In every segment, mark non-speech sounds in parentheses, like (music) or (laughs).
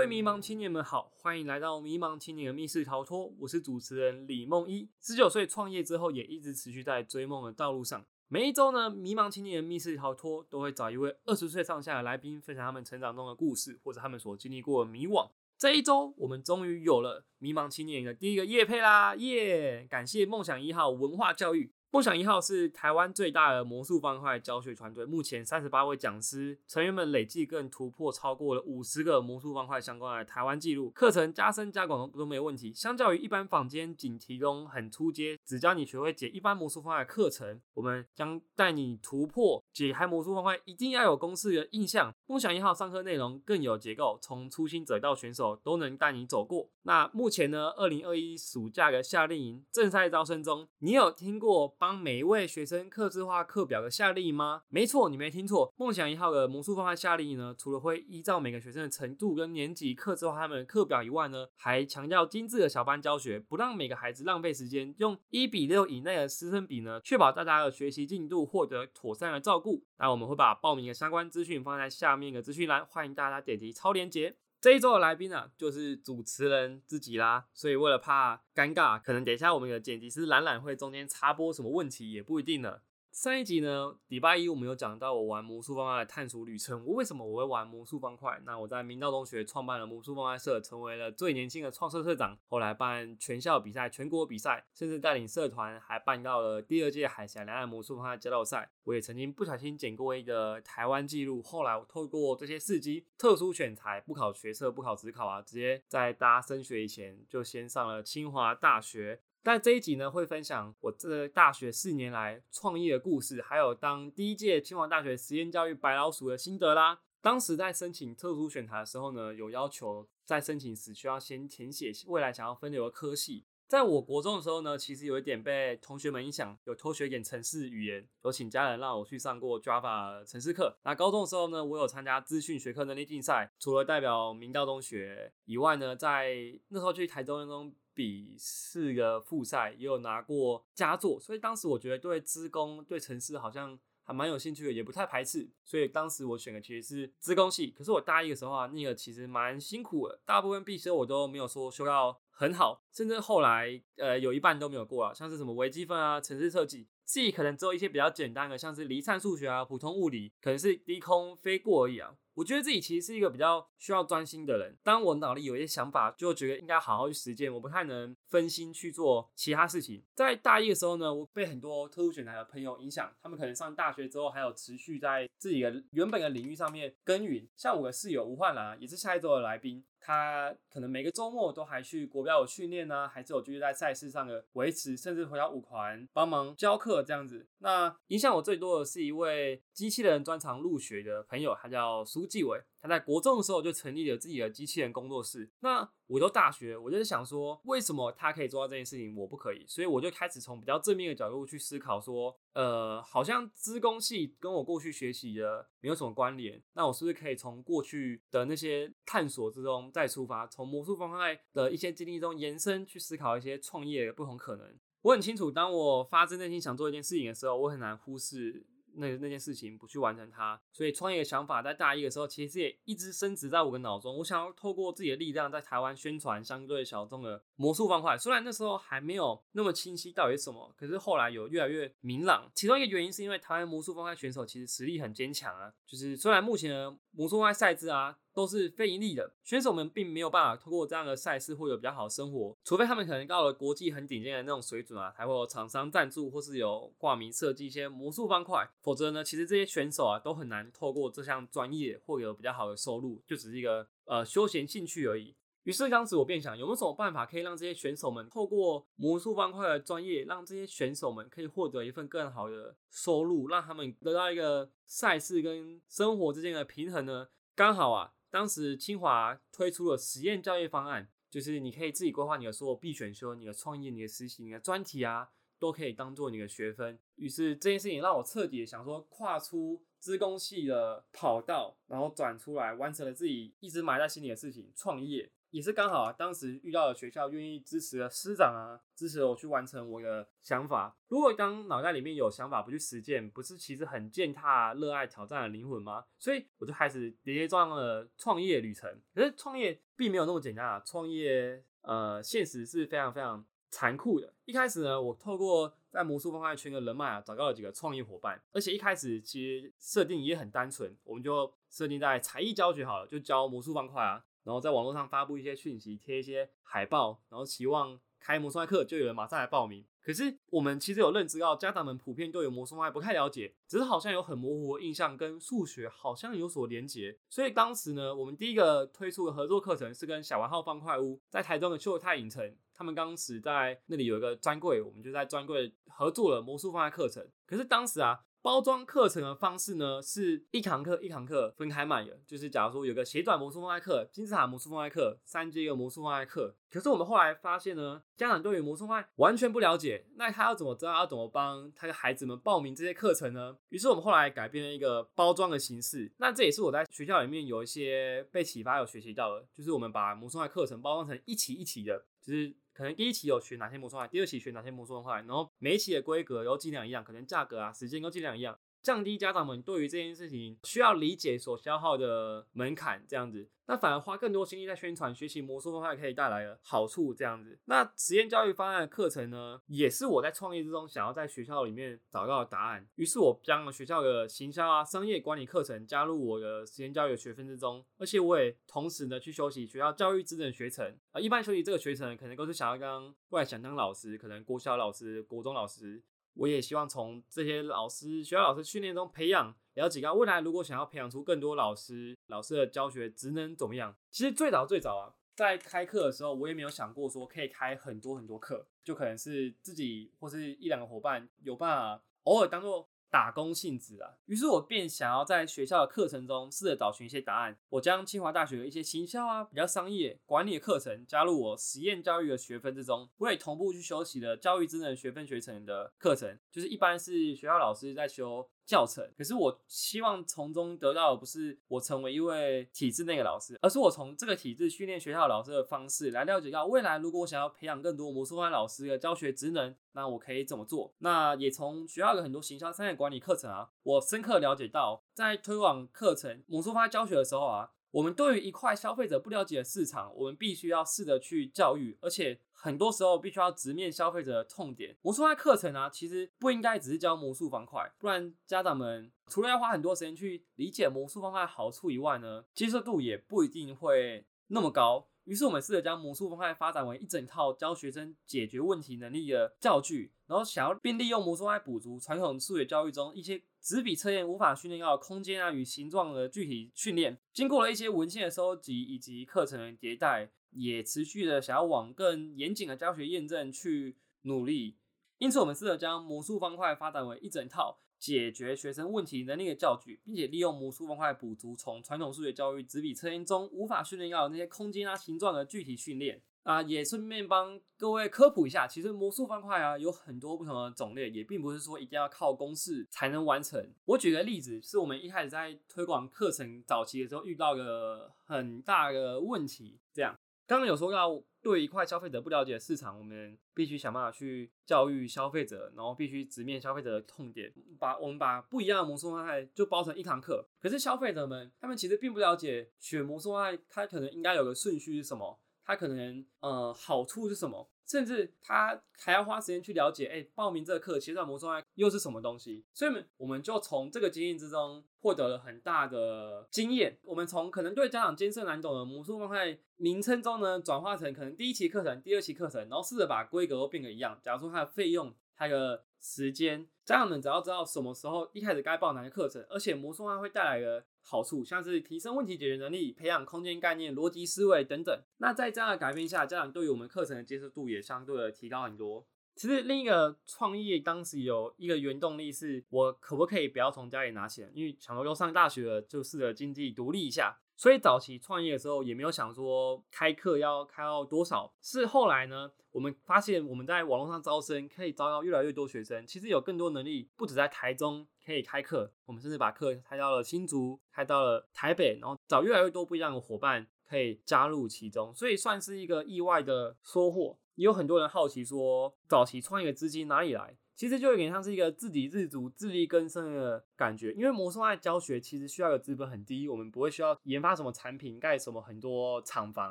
各位迷茫青年们好，欢迎来到迷茫青年的密室逃脱。我是主持人李梦一，十九岁创业之后，也一直持续在追梦的道路上。每一周呢，迷茫青年的密室逃脱都会找一位二十岁上下的来宾，分享他们成长中的故事，或者他们所经历过的迷惘。这一周，我们终于有了迷茫青年的第一个夜配啦！耶！感谢梦想一号文化教育。梦想一号是台湾最大的魔术方块教学团队，目前三十八位讲师成员们累计更突破超过了五十个魔术方块相关的台湾纪录，课程加深加广都没问题。相较于一般坊间仅提供很出阶，只教你学会解一般魔术方块课程，我们将带你突破解开魔术方块一定要有公式的印象。梦想一号上课内容更有结构，从初心者到选手都能带你走过。那目前呢，二零二一暑假的夏令营正在招生中，你有听过？帮每一位学生刻制化课表的夏令营吗？没错，你没听错。梦想一号的魔术方块夏令营呢，除了会依照每个学生的程度跟年级刻制化他们的课表以外呢，还强调精致的小班教学，不让每个孩子浪费时间，用一比六以内的师生比呢，确保大家的学习进度获得妥善的照顾。那我们会把报名的相关资讯放在下面的资讯栏，欢迎大家点击超链接。这一周的来宾呢，就是主持人自己啦，所以为了怕尴尬，可能等一下我们的剪辑师懒懒会中间插播什么问题，也不一定呢。上一集呢，礼拜一我们有讲到我玩魔术方块的探索旅程。我为什么我会玩魔术方块？那我在明道中学创办了魔术方块社，成为了最年轻的创社社长。后来办全校比赛、全国比赛，甚至带领社团还办到了第二届海峡两岸魔术方块交流赛。我也曾经不小心捡过一个台湾纪录。后来我透过这些事迹，特殊选材，不考学测，不考职考啊，直接在大家升学以前就先上了清华大学。但这一集呢，会分享我这大学四年来创业的故事，还有当第一届清华大学实验教育白老鼠的心得啦。当时在申请特殊选材的时候呢，有要求在申请时需要先填写未来想要分流的科系。在我国中的时候呢，其实有一点被同学们影响，有偷学一点程式语言，有请家人让我去上过 Java 程式课。那高中的时候呢，我有参加资讯学科能力竞赛，除了代表明道中学以外呢，在那时候去台中中。比四个复赛也有拿过佳作，所以当时我觉得对资工、对城市好像还蛮有兴趣的，也不太排斥。所以当时我选的其实是资工系。可是我大一的时候啊，那个其实蛮辛苦的，大部分必修我都没有说修到很好，甚至后来呃有一半都没有过啊，像是什么微积分啊、城市设计，自己可能只有一些比较简单的，像是离散数学啊、普通物理，可能是低空飞过而已啊。我觉得自己其实是一个比较需要专心的人。当我脑里有一些想法，就觉得应该好好去实践，我不太能分心去做其他事情。在大一的时候呢，我被很多特殊选材的朋友影响，他们可能上大学之后还有持续在自己的原本的领域上面耕耘。像我的室友吴焕兰，也是下一周的来宾。他可能每个周末都还去国标有训练呢，还是有继续在赛事上的维持，甚至回到舞团帮忙教课这样子。那影响我最多的是一位机器人专长入学的朋友，他叫苏继伟。他在国中的时候就成立了自己的机器人工作室。那我都大学，我就是想说，为什么他可以做到这件事情，我不可以？所以我就开始从比较正面的角度去思考，说，呃，好像资工系跟我过去学习的没有什么关联。那我是不是可以从过去的那些探索之中再出发，从魔术方块的一些经历中延伸去思考一些创业的不同可能？我很清楚，当我发自内心想做一件事情的时候，我很难忽视。那那件事情不去完成它，所以创业的想法在大一的时候其实也一直升值在我的脑中。我想要透过自己的力量在台湾宣传相对小众的魔术方块，虽然那时候还没有那么清晰到底是什么，可是后来有越来越明朗。其中一个原因是因为台湾魔术方块选手其实实力很坚强啊，就是虽然目前的魔术外赛制啊。都是非盈利的选手们，并没有办法通过这样的赛事获得比较好的生活，除非他们可能到了国际很顶尖的那种水准啊，才会有厂商赞助或是有挂名设计一些魔术方块，否则呢，其实这些选手啊都很难透过这项专业获得比较好的收入，就只是一个呃休闲兴趣而已。于是当时我便想，有没有什么办法可以让这些选手们透过魔术方块的专业，让这些选手们可以获得一份更好的收入，让他们得到一个赛事跟生活之间的平衡呢？刚好啊。当时清华推出了实验教育方案，就是你可以自己规划你的所有必选修、你的创业、你的实习、你的专题啊，都可以当做你的学分。于是这件事情让我彻底想说，跨出资工系的跑道，然后转出来完成了自己一直埋在心里的事情——创业。也是刚好啊，当时遇到了学校愿意支持的师长啊，支持我去完成我的想法。如果当脑袋里面有想法不去实践，不是其实很践踏热爱挑战的灵魂吗？所以我就开始跌跌撞撞的创业旅程。可是创业并没有那么简单啊，创业呃，现实是非常非常残酷的。一开始呢，我透过在魔术方块圈的人脉啊，找到了几个创业伙伴，而且一开始其实设定也很单纯，我们就设定在才艺教学好了，就教魔术方块啊。然后在网络上发布一些讯息，贴一些海报，然后期望开魔术派课就有人马上来报名。可是我们其实有认知到，家长们普遍对魔术派不太了解，只是好像有很模糊的印象，跟数学好像有所连结。所以当时呢，我们第一个推出的合作课程是跟小玩号方块屋在台中的秀泰影城，他们当时在那里有一个专柜，我们就在专柜合作了魔术方块课程。可是当时啊。包装课程的方式呢，是一堂课一堂课分开卖的。就是假如说有个斜转魔术方块课、金字塔魔术方块课、三阶个魔术方块课，可是我们后来发现呢，家长对于魔术方块完全不了解，那他要怎么知道要怎么帮他的孩子们报名这些课程呢？于是我们后来改变了一个包装的形式。那这也是我在学校里面有一些被启发、有学习到的，就是我们把魔术方块课程包装成一期一期的，就是。可能第一期有学哪些魔术块，第二期学哪些魔术块，然后每一期的规格都尽量一样，可能价格啊、时间都尽量一样。降低家长们对于这件事情需要理解所消耗的门槛，这样子，那反而花更多心力在宣传学习魔术方法可以带来的好处，这样子。那实验教育方案的课程呢，也是我在创业之中想要在学校里面找到的答案。于是，我将学校的行销啊、商业管理课程加入我的实验教育学分之中，而且我也同时呢去修习学校教育资能学程啊。一般修习这个学程，可能都是想要当未来想当老师，可能国小老师、国中老师。我也希望从这些老师、学校老师训练中培养了解到未来如果想要培养出更多老师，老师的教学职能怎么样？其实最早最早啊，在开课的时候，我也没有想过说可以开很多很多课，就可能是自己或是一两个伙伴有办法偶尔当做。打工性质啊，于是我便想要在学校的课程中试着找寻一些答案。我将清华大学的一些行销啊、比较商业管理的课程加入我实验教育的学分之中，我也同步去修习了教育智能学分学程的课程，就是一般是学校老师在修。教程，可是我希望从中得到的不是我成为一位体制内的老师，而是我从这个体制训练学校老师的方式来了解到未来，如果我想要培养更多魔术班老师的教学职能，那我可以怎么做？那也从学校的很多行销商业管理课程啊，我深刻了解到，在推广课程魔术班教学的时候啊。我们对于一块消费者不了解的市场，我们必须要试着去教育，而且很多时候必须要直面消费者的痛点。魔术方课程啊，其实不应该只是教魔术方块，不然家长们除了要花很多时间去理解魔术方块好处以外呢，接受度也不一定会那么高。于是我们试着将魔术方块发展为一整套教学生解决问题能力的教具，然后想要并利用魔术方块补足传统数学教育中一些纸笔测验无法训练到空间啊与形状的具体训练。经过了一些文献的收集以及课程的迭代，也持续的想要往更严谨的教学验证去努力。因此，我们试着将魔术方块发展为一整套。解决学生问题能力的教具，并且利用魔术方块补足从传统数学教育纸笔测验中无法训练到的那些空间啊、形状的具体训练啊。也顺便帮各位科普一下，其实魔术方块啊有很多不同的种类，也并不是说一定要靠公式才能完成。我举个例子，是我们一开始在推广课程早期的时候遇到个很大的问题，这样。刚刚有说到，对一块消费者不了解的市场，我们必须想办法去教育消费者，然后必须直面消费者的痛点，把我们把不一样的魔术方块就包成一堂课。可是消费者们，他们其实并不了解选魔术方块，它可能应该有个顺序是什么，它可能呃好处是什么。甚至他还要花时间去了解，哎，报名这个课，其实魔术派又是什么东西？所以，我们就从这个经验之中获得了很大的经验。我们从可能对家长艰涩难懂的魔术方块名称中呢，转化成可能第一期课程、第二期课程，然后试着把规格都变得一样。假如说它的费用、它的时间，家长们只要知道什么时候一开始该报哪些课程，而且魔术派会带来的。好处像是提升问题解决能力、培养空间概念、逻辑思维等等。那在这样的改变下，家长对于我们课程的接受度也相对的提高很多。其实另一个创业当时有一个原动力是，我可不可以不要从家里拿钱？因为想说要上大学了，就试着经济独立一下。所以早期创业的时候也没有想说开课要开到多少，是后来呢，我们发现我们在网络上招生可以招到越来越多学生，其实有更多能力，不止在台中可以开课，我们甚至把课开到了新竹，开到了台北，然后找越来越多不一样的伙伴可以加入其中，所以算是一个意外的收获。也有很多人好奇说，早期创业的资金哪里来？其实就有点像是一个自给自足、自力更生的感觉。因为魔术爱教学其实需要的资本很低，我们不会需要研发什么产品、盖什么很多厂房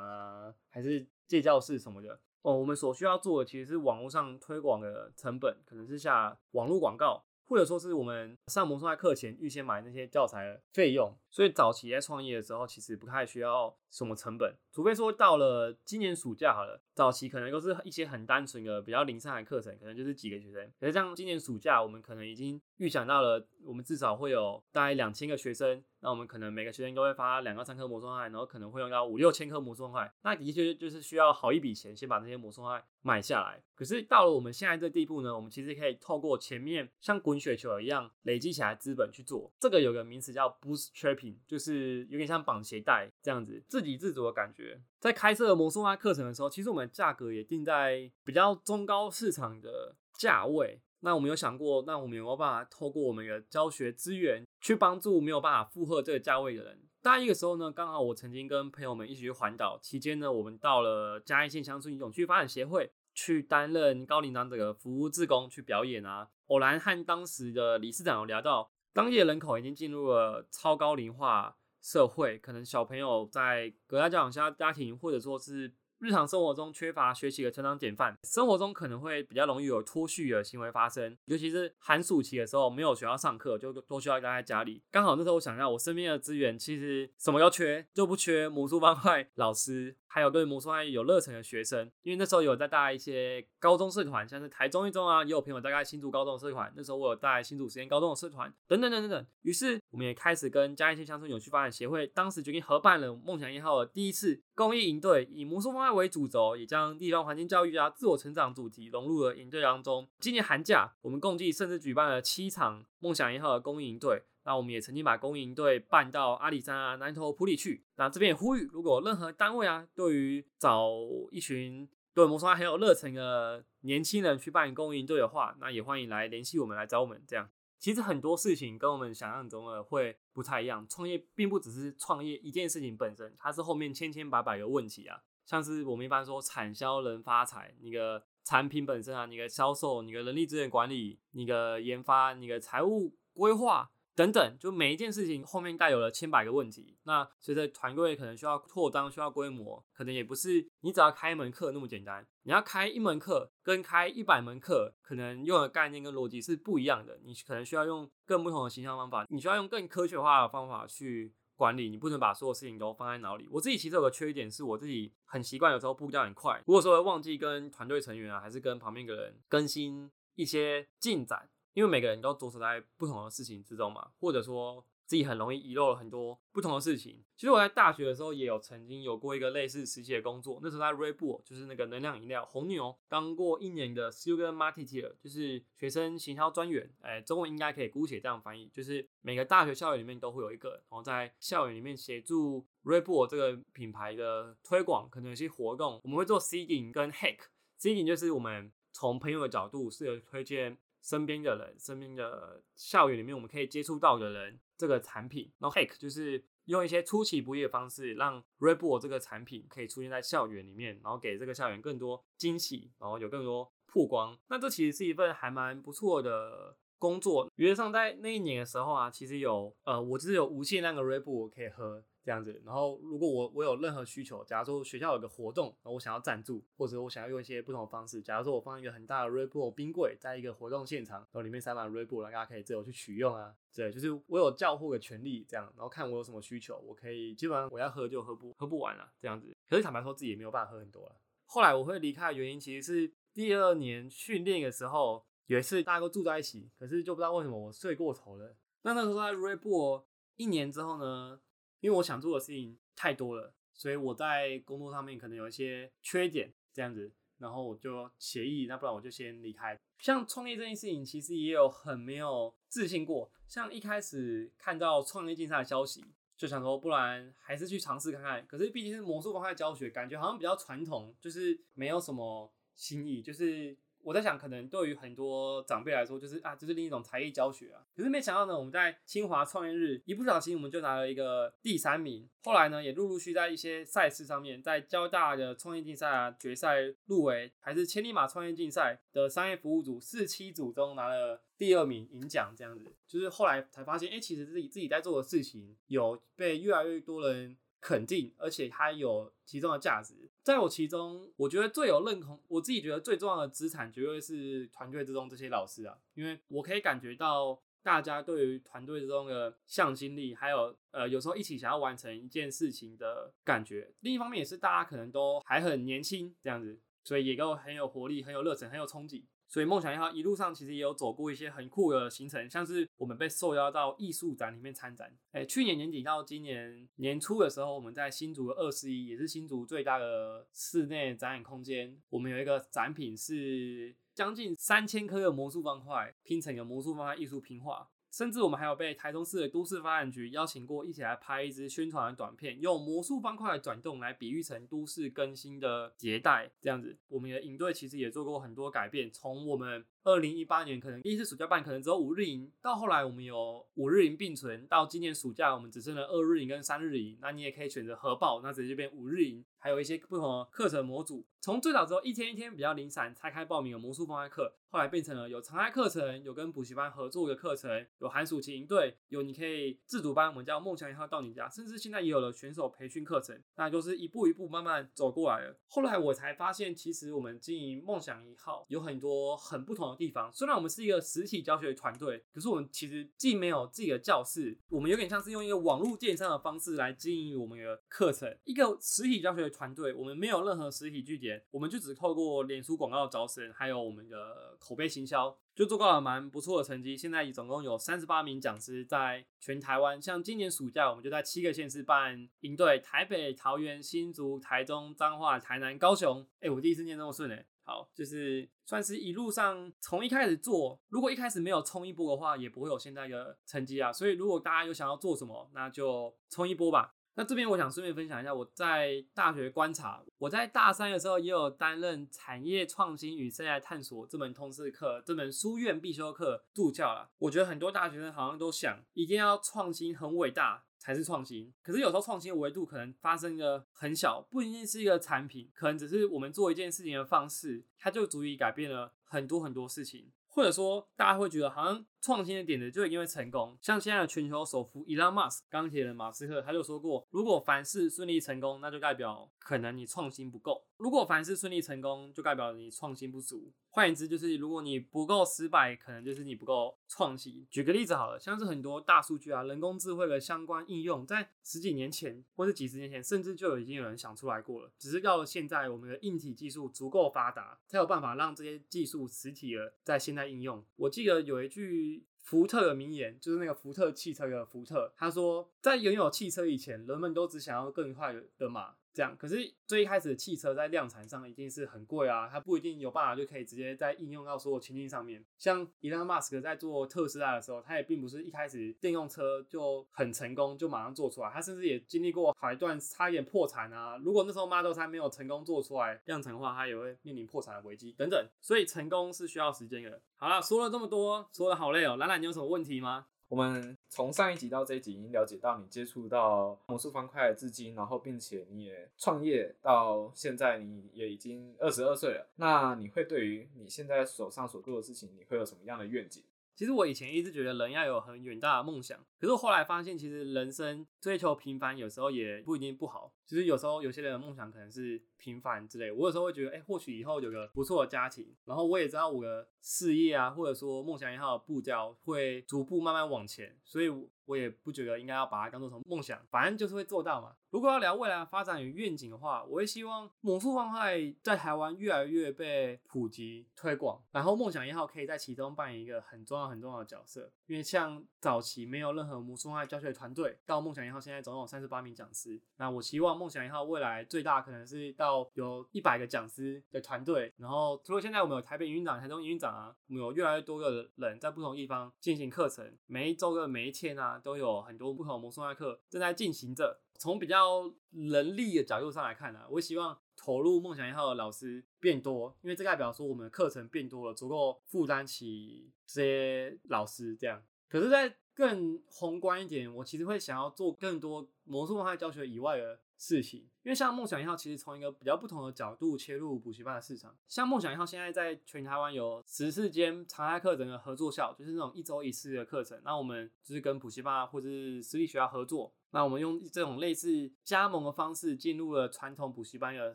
啊，还是借教室什么的。哦，我们所需要做的其实是网络上推广的成本，可能是下网络广告。或者说是我们上魔术派课前预先买那些教材的费用，所以早期在创业的时候，其实不太需要什么成本，除非说到了今年暑假好了，早期可能都是一些很单纯的、比较零散的课程，可能就是几个学生。可是像今年暑假，我们可能已经预想到了，我们至少会有大概两千个学生。那我们可能每个学生都会发两到三颗魔术块，然后可能会用到五六千颗魔术块，那的确就是需要好一笔钱先把这些魔术块买下来。可是到了我们现在这地步呢，我们其实可以透过前面像滚雪球一样累积起来资本去做。这个有个名词叫 boostrapping 就是有点像绑鞋带这样子，这自给自足的感觉。在开设魔术派课程的时候，其实我们价格也定在比较中高市场的价位。那我们有想过，那我们有没有办法透过我们的教学资源去帮助没有办法负荷这个价位的人？大一的时候呢，刚好我曾经跟朋友们一起去环岛，期间呢，我们到了嘉义县乡村永续发展协会去担任高龄长者的服务志工去表演啊。偶然和当时的理事长有聊到，当地的人口已经进入了超高龄化社会，可能小朋友在隔家教养家家庭，或者说是。日常生活中缺乏学习的成长典范，生活中可能会比较容易有脱序的行为发生，尤其是寒暑期的时候，没有学校上课，就都需要待在家里。刚好那时候我想要，我身边的资源其实什么都缺，就不缺魔术方块老师。还有对魔术爱有热忱的学生，因为那时候有在带一些高中社团，像是台中一中啊，也有朋友大概新竹高中社团。那时候我有带新竹实验高中的社团，等等等等等。于是我们也开始跟嘉义县乡村有趣发展协会，当时决定合办了梦想一号的第一次公益营队，以魔术方案为主轴，也将地方环境教育啊、自我成长主题融入了营队当中。今年寒假，我们共计甚至举办了七场梦想一号的公益营队。那我们也曾经把公益营队办到阿里山啊、南投埔里去。那这边也呼吁，如果任何单位啊，对于找一群对魔术很有热忱的年轻人去办公益营队的话，那也欢迎来联系我们，来找我们。这样，其实很多事情跟我们想象中的会不太一样。创业并不只是创业一件事情本身，它是后面千千百百个问题啊。像是我们一般说产销人发财，你的产品本身啊，你的销售，你的人力资源管理，你的研发，你的财务规划。等等，就每一件事情后面带有了千百个问题。那随着团队可能需要扩张、需要规模，可能也不是你只要开一门课那么简单。你要开一门课，跟开一百门课，可能用的概念跟逻辑是不一样的。你可能需要用更不同的形象方法，你需要用更科学化的方法去管理。你不能把所有事情都放在脑里。我自己其实有个缺点，是我自己很习惯有时候步调很快，如果说忘记跟团队成员啊，还是跟旁边的人更新一些进展。因为每个人都着手在不同的事情之中嘛，或者说自己很容易遗漏了很多不同的事情。其实我在大学的时候也有曾经有过一个类似实习的工作，那时候在 Red Bull，就是那个能量饮料红牛，当过一年的 Sugar Marketer，就是学生行销专员。哎，中文应该可以姑且这样翻译，就是每个大学校园里面都会有一个，然后在校园里面协助 Red Bull 这个品牌的推广，可能有些活动，我们会做 Seeding 跟 Hack。Seeding 就是我们从朋友的角度适合推荐。身边的人，身边的校园里面，我们可以接触到的人，这个产品，然后 hack 就是用一些出其不意的方式，让 Red Bull 这个产品可以出现在校园里面，然后给这个校园更多惊喜，然后有更多曝光。那这其实是一份还蛮不错的工作。原则上，在那一年的时候啊，其实有呃，我就是有无限量的 Red Bull 可以喝。这样子，然后如果我我有任何需求，假如说学校有个活动，然后我想要赞助，或者我想要用一些不同的方式，假如说我放一个很大的 Red Bull 冰柜在一个活动现场，然后里面塞满 Red Bull，让大家可以自由去取用啊，对，就是我有叫货的权利，这样，然后看我有什么需求，我可以基本上我要喝就喝不喝不完了，这样子。可是坦白说自己也没有办法喝很多了。后来我会离开的原因，其实是第二年训练的时候，有一次大家都住在一起，可是就不知道为什么我睡过头了。那那时候在 Reebор 一年之后呢？因为我想做的事情太多了，所以我在工作上面可能有一些缺点，这样子，然后我就协议，那不然我就先离开。像创业这件事情，其实也有很没有自信过。像一开始看到创业竞赛的消息，就想说，不然还是去尝试看看。可是毕竟是魔术方块教学，感觉好像比较传统，就是没有什么新意，就是。我在想，可能对于很多长辈来说，就是啊，这是另一种才艺教学啊。可是没想到呢，我们在清华创业日一不小心，我们就拿了一个第三名。后来呢，也陆陆续在一些赛事上面，在交大的创业竞赛啊决赛入围，还是千里马创业竞赛的商业服务组四期组中拿了第二名，银奖这样子。就是后来才发现，哎，其实自己自己在做的事情有被越来越多人。肯定，而且它有其中的价值。在我其中，我觉得最有认同，我自己觉得最重要的资产，绝对是团队之中这些老师啊，因为我可以感觉到大家对于团队之中的向心力，还有呃，有时候一起想要完成一件事情的感觉。另一方面，也是大家可能都还很年轻，这样子，所以也都很有活力、很有热忱、很有憧憬。所以梦想一号一路上其实也有走过一些很酷的行程，像是我们被受邀到艺术展里面参展。哎，去年年底到今年年初的时候，我们在新竹的二十一，也是新竹最大的室内展览空间，我们有一个展品是将近三千颗的魔术方块拼成一个魔术方块艺术拼画。甚至我们还有被台中市的都市发展局邀请过，一起来拍一支宣传的短片，用魔术方块转动来比喻成都市更新的迭代，这样子。我们的影队其实也做过很多改变，从我们二零一八年可能第一次暑假办可能只有五日营，到后来我们有五日营并存，到今年暑假我们只剩了二日营跟三日营，那你也可以选择合报，那直接变五日营。还有一些不同的课程模组，从最早之后一天一天比较零散拆开报名有魔术方块课，后来变成了有常态课程，有跟补习班合作的课程，有寒暑期营队，有你可以自主班，我们叫梦想一号到你家，甚至现在也有了选手培训课程，那就是一步一步慢慢走过来了。后来我才发现，其实我们经营梦想一号有很多很不同地方。虽然我们是一个实体教学团队，可是我们其实既没有自己的教室，我们有点像是用一个网络电商的方式来经营我们的课程，一个实体教学的。团队，我们没有任何实体据点，我们就只透过脸书广告招生，还有我们的口碑行销，就做到了蛮不错的成绩。现在总共有三十八名讲师在全台湾，像今年暑假，我们就在七个县市办营队：台北、桃园、新竹、台中、彰化、台南、高雄。哎，我第一次念这么顺哎，好，就是算是一路上从一开始做，如果一开始没有冲一波的话，也不会有现在的成绩啊。所以如果大家有想要做什么，那就冲一波吧。那这边我想顺便分享一下，我在大学观察，我在大三的时候也有担任产业创新与生态探索这门通识课，这门书院必修课助教了。我觉得很多大学生好像都想，一定要创新很伟大才是创新，可是有时候创新的维度可能发生的很小，不一定是一个产品，可能只是我们做一件事情的方式，它就足以改变了很多很多事情。或者说，大家会觉得好像创新的点子就一定会成功。像现在的全球首富伊朗马斯钢铁人马斯克，他就说过，如果凡事顺利成功，那就代表可能你创新不够。如果凡事顺利成功，就代表你创新不足。换言之，就是如果你不够失败，可能就是你不够创新。举个例子好了，像是很多大数据啊、人工智慧的相关应用，在十几年前或是几十年前，甚至就已经有人想出来过了。只是到了现在，我们的硬体技术足够发达，才有办法让这些技术实体的在现在在应用。我记得有一句福特的名言，就是那个福特汽车的福特，他说，在拥有汽车以前，人们都只想要更快的马。这样，可是最一开始的汽车在量产上一定是很贵啊，它不一定有办法就可以直接在应用到所有情境上面。像伊朗马斯克在做特斯拉的时候，他也并不是一开始电动车就很成功，就马上做出来，他甚至也经历过好一段差一点破产啊。如果那时候 Model 3没有成功做出来量产的话，它也会面临破产的危机等等。所以成功是需要时间的。好了，说了这么多，说的好累哦。兰兰，你有什么问题吗？我们从上一集到这一集，已经了解到你接触到魔术方块至今，然后并且你也创业到现在，你也已经二十二岁了。那你会对于你现在手上所做的事情，你会有什么样的愿景？其实我以前一直觉得人要有很远大的梦想，可是我后来发现，其实人生追求平凡有时候也不一定不好。其实有时候有些人的梦想可能是平凡之类。我有时候会觉得，哎，或许以后有个不错的家庭，然后我也知道我的事业啊，或者说梦想一号的步调会逐步慢慢往前，所以我也不觉得应该要把它当做什么梦想，反正就是会做到嘛。如果要聊未来的发展与愿景的话，我会希望魔术方块在台湾越来越被普及推广，然后梦想一号可以在其中扮演一个很重要很重要的角色。因为像早期没有任何魔术方块教学团队，到梦想一号现在总共有三十八名讲师。那我希望梦想一号未来最大可能是到有一百个讲师的团队，然后除了现在我们有台北营运长、台中营运长啊，我们有越来越多的人在不同地方进行课程，每一周的每一天啊，都有很多不同的魔术课正在进行着。从比较人力的角度上来看呢，我希望投入梦想一号的老师变多，因为这代表说我们的课程变多了，足够负担起这些老师这样。可是，在更宏观一点，我其实会想要做更多魔术方块教学以外的事情，因为像梦想一号其实从一个比较不同的角度切入补习班的市场。像梦想一号现在在全台湾有十四间常态课程的合作校，就是那种一周一次的课程。那我们就是跟补习班或者是私立学校合作。那我们用这种类似加盟的方式进入了传统补习班的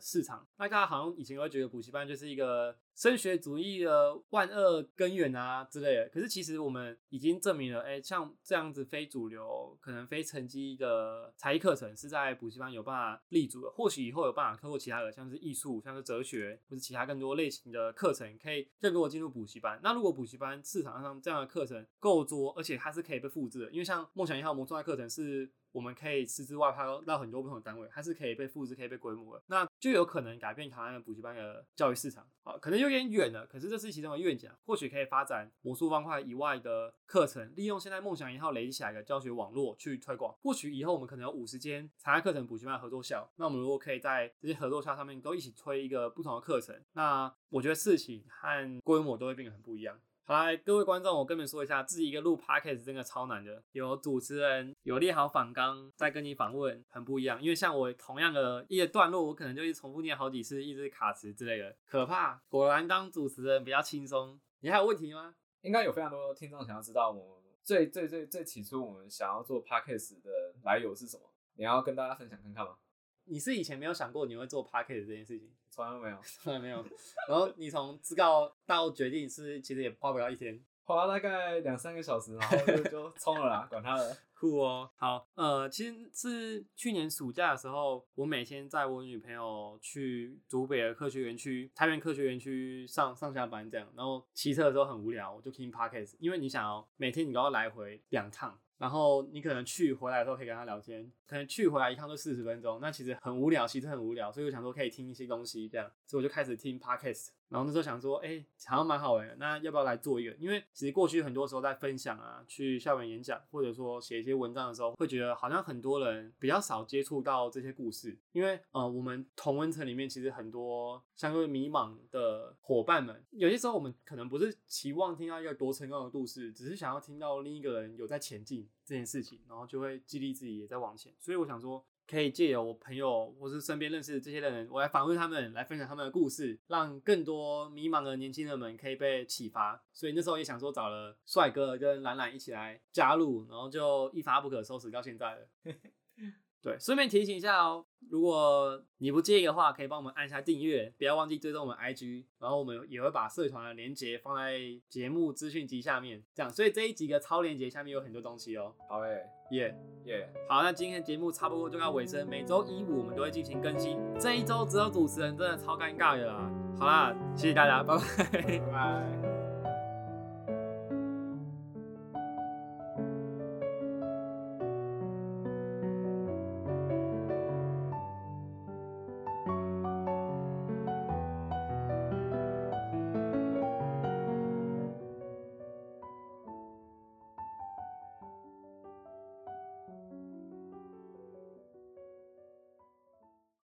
市场。那大家好像以前会觉得补习班就是一个升学主义的万恶根源啊之类的。可是其实我们已经证明了，哎，像这样子非主流、可能非成绩的才艺课程是在补习班有办法立足的。或许以后有办法透过其他的，像是艺术、像是哲学或者其他更多类型的课程，可以更多进入补习班。那如果补习班市场上这样的课程够多，而且它是可以被复制的，因为像梦想一号魔术的课程是。我们可以私自外派到很多不同的单位，它是可以被复制、可以被规模的，那就有可能改变台湾的补习班的教育市场。啊，可能有点远了，可是这是其中的愿景，或许可以发展魔术方块以外的课程，利用现在梦想一号累积起来的教学网络去推广。或许以后我们可能有五十间常态课程补习班合作校，那我们如果可以在这些合作校上面都一起推一个不同的课程，那我觉得事情和规模都会变得很不一样。好来，各位观众，我跟你们说一下，自己一个录 podcast 真的超难的。有主持人，有列好访纲，再跟你访问，很不一样。因为像我同样的一个段落，我可能就一重复念好几次，一直卡词之类的，可怕。果然当主持人比较轻松。你还有问题吗？应该有非常多听众想要知道，我们最最最最起初我们想要做 podcast 的来由是什么？你要跟大家分享看看吗？你是以前没有想过你会做 p a c k e t 这件事情，从来都没有，(laughs) 从来没有。然后你从自告到决定是，其实也花不了一天，花大概两三个小时，然后就 (laughs) 就冲了啦，管他了，酷哦。好，呃，其实是去年暑假的时候，我每天载我女朋友去竹北的科学园区、太原科学园区上上下班这样，然后骑车的时候很无聊，我就听 p a c k e t 因为你想哦每天你都要来回两趟。然后你可能去回来的时候可以跟他聊天，可能去回来一趟都四十分钟，那其实很无聊，其实很无聊，所以我想说可以听一些东西这样，所以我就开始听 podcast。然后那时候想说，哎，好像蛮好玩的，那要不要来做一个？因为其实过去很多时候在分享啊，去校园演讲，或者说写一些文章的时候，会觉得好像很多人比较少接触到这些故事。因为呃，我们同温层里面其实很多相对迷茫的伙伴们，有些时候我们可能不是期望听到一个多成功的故事，只是想要听到另一个人有在前进这件事情，然后就会激励自己也在往前。所以我想说。可以借由我朋友或是身边认识的这些人，我来访问他们，来分享他们的故事，让更多迷茫的年轻人们可以被启发。所以那时候也想说找了帅哥跟懒懒一起来加入，然后就一发不可收拾到现在了。(laughs) 对，顺便提醒一下哦，如果你不介意的话，可以帮我们按下订阅，不要忘记追踪我们 IG，然后我们也会把社团的连接放在节目资讯集下面，这样，所以这一集的超连接下面有很多东西哦。好诶，耶耶，好，那今天节目差不多就要尾声，每周一五我们都会进行更新，这一周只有主持人真的超尴尬的啦。好啦，谢谢大家，拜拜，拜拜。